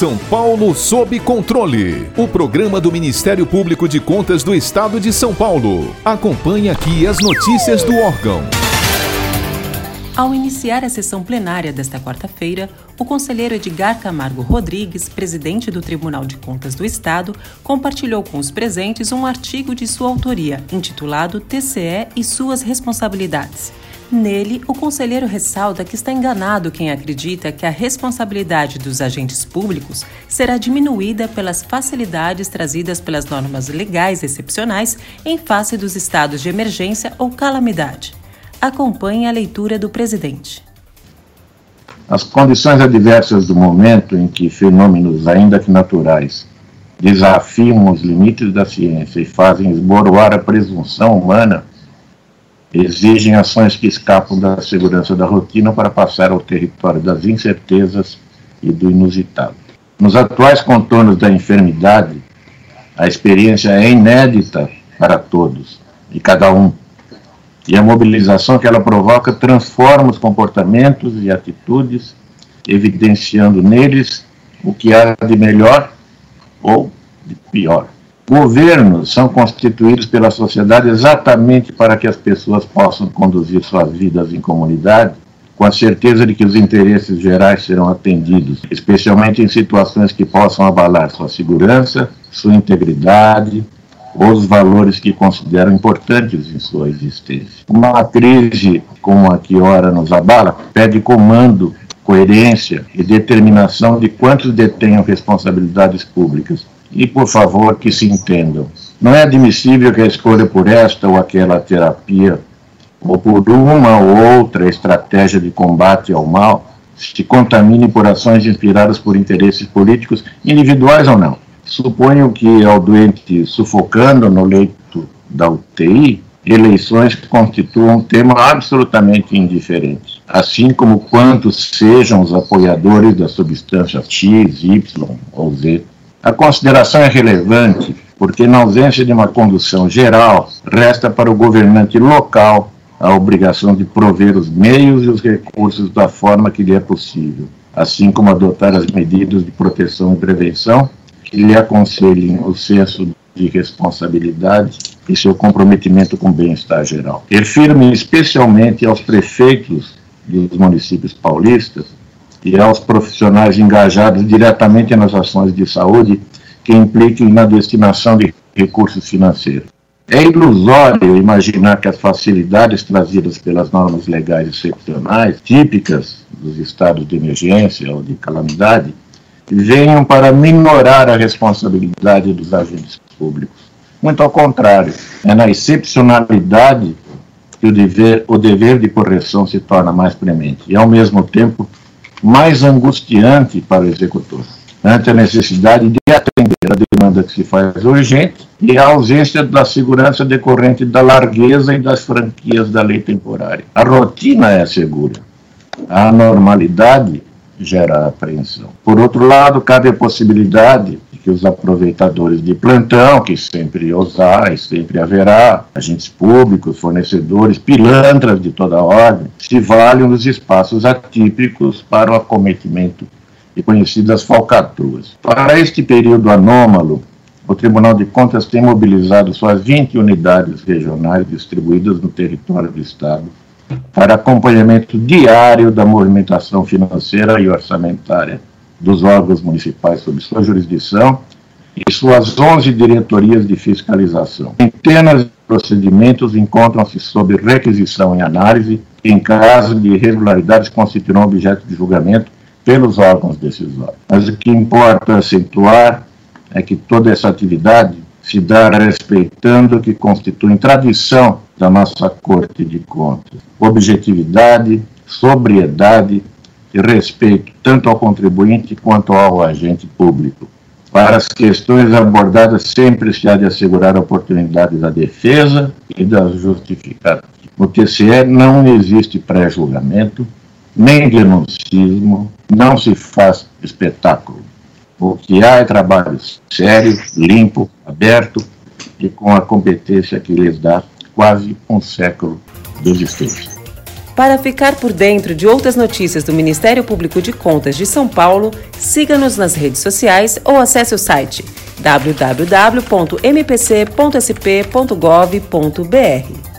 São Paulo sob controle. O programa do Ministério Público de Contas do Estado de São Paulo. Acompanhe aqui as notícias do órgão. Ao iniciar a sessão plenária desta quarta-feira, o conselheiro Edgar Camargo Rodrigues, presidente do Tribunal de Contas do Estado, compartilhou com os presentes um artigo de sua autoria, intitulado TCE e suas responsabilidades. Nele, o conselheiro ressalta que está enganado quem acredita que a responsabilidade dos agentes públicos será diminuída pelas facilidades trazidas pelas normas legais excepcionais em face dos estados de emergência ou calamidade. Acompanhe a leitura do presidente. As condições adversas do momento em que fenômenos, ainda que naturais, desafiam os limites da ciência e fazem esboroar a presunção humana exigem ações que escapam da segurança da rotina para passar ao território das incertezas e do inusitado. Nos atuais contornos da enfermidade, a experiência é inédita para todos e cada um. E a mobilização que ela provoca transforma os comportamentos e atitudes, evidenciando neles o que há de melhor ou de pior. Governos são constituídos pela sociedade exatamente para que as pessoas possam conduzir suas vidas em comunidade com a certeza de que os interesses gerais serão atendidos, especialmente em situações que possam abalar sua segurança, sua integridade ou os valores que consideram importantes em sua existência. Uma crise como a que ora nos abala pede comando, coerência e determinação de quantos detenham responsabilidades públicas e, por favor, que se entendam. Não é admissível que a escolha por esta ou aquela terapia, ou por uma ou outra estratégia de combate ao mal, se contamine por ações inspiradas por interesses políticos, individuais ou não. Suponho que ao doente sufocando no leito da UTI, eleições constituam um tema absolutamente indiferente, assim como quantos sejam os apoiadores da substância X, Y ou Z. A consideração é relevante porque, na ausência de uma condução geral, resta para o governante local a obrigação de prover os meios e os recursos da forma que lhe é possível, assim como adotar as medidas de proteção e prevenção que lhe aconselhem o senso de responsabilidade e seu comprometimento com o bem-estar geral. Refiro-me especialmente aos prefeitos dos municípios paulistas e aos profissionais engajados diretamente nas ações de saúde que impliquem na destinação de recursos financeiros. É ilusório imaginar que as facilidades trazidas pelas normas legais excepcionais, típicas dos estados de emergência ou de calamidade, venham para minorar a responsabilidade dos agentes públicos. Muito ao contrário, é na excepcionalidade que o dever, o dever de correção se torna mais premente e, ao mesmo tempo, mais angustiante para o executor, ante a necessidade de atender a demanda que se faz urgente e a ausência da segurança decorrente da largueza e das franquias da lei temporária. A rotina é segura, a normalidade gera apreensão. Por outro lado, cabe a possibilidade que os aproveitadores de plantão, que sempre há e sempre haverá, agentes públicos, fornecedores, pilantras de toda ordem, se valham dos espaços atípicos para o acometimento de conhecidas falcatruas. Para este período anômalo, o Tribunal de Contas tem mobilizado suas 20 unidades regionais distribuídas no território do Estado para acompanhamento diário da movimentação financeira e orçamentária dos órgãos municipais sob sua jurisdição e suas 11 diretorias de fiscalização. Centenas de procedimentos encontram-se sob requisição e análise, em caso de irregularidades constituirão objeto de julgamento pelos órgãos decisórios. Mas o que importa acentuar é que toda essa atividade se dá respeitando o que constitui tradição da nossa Corte de Contas: objetividade, sobriedade e respeito tanto ao contribuinte quanto ao agente público. Para as questões abordadas, sempre se há de assegurar a oportunidade da defesa e da justificativa. No TCE não existe pré-julgamento, nem denuncismo, não se faz espetáculo. O que há é trabalho sério, limpo, aberto e com a competência que lhes dá quase um século de existência. Para ficar por dentro de outras notícias do Ministério Público de Contas de São Paulo, siga-nos nas redes sociais ou acesse o site www.mpc.sp.gov.br.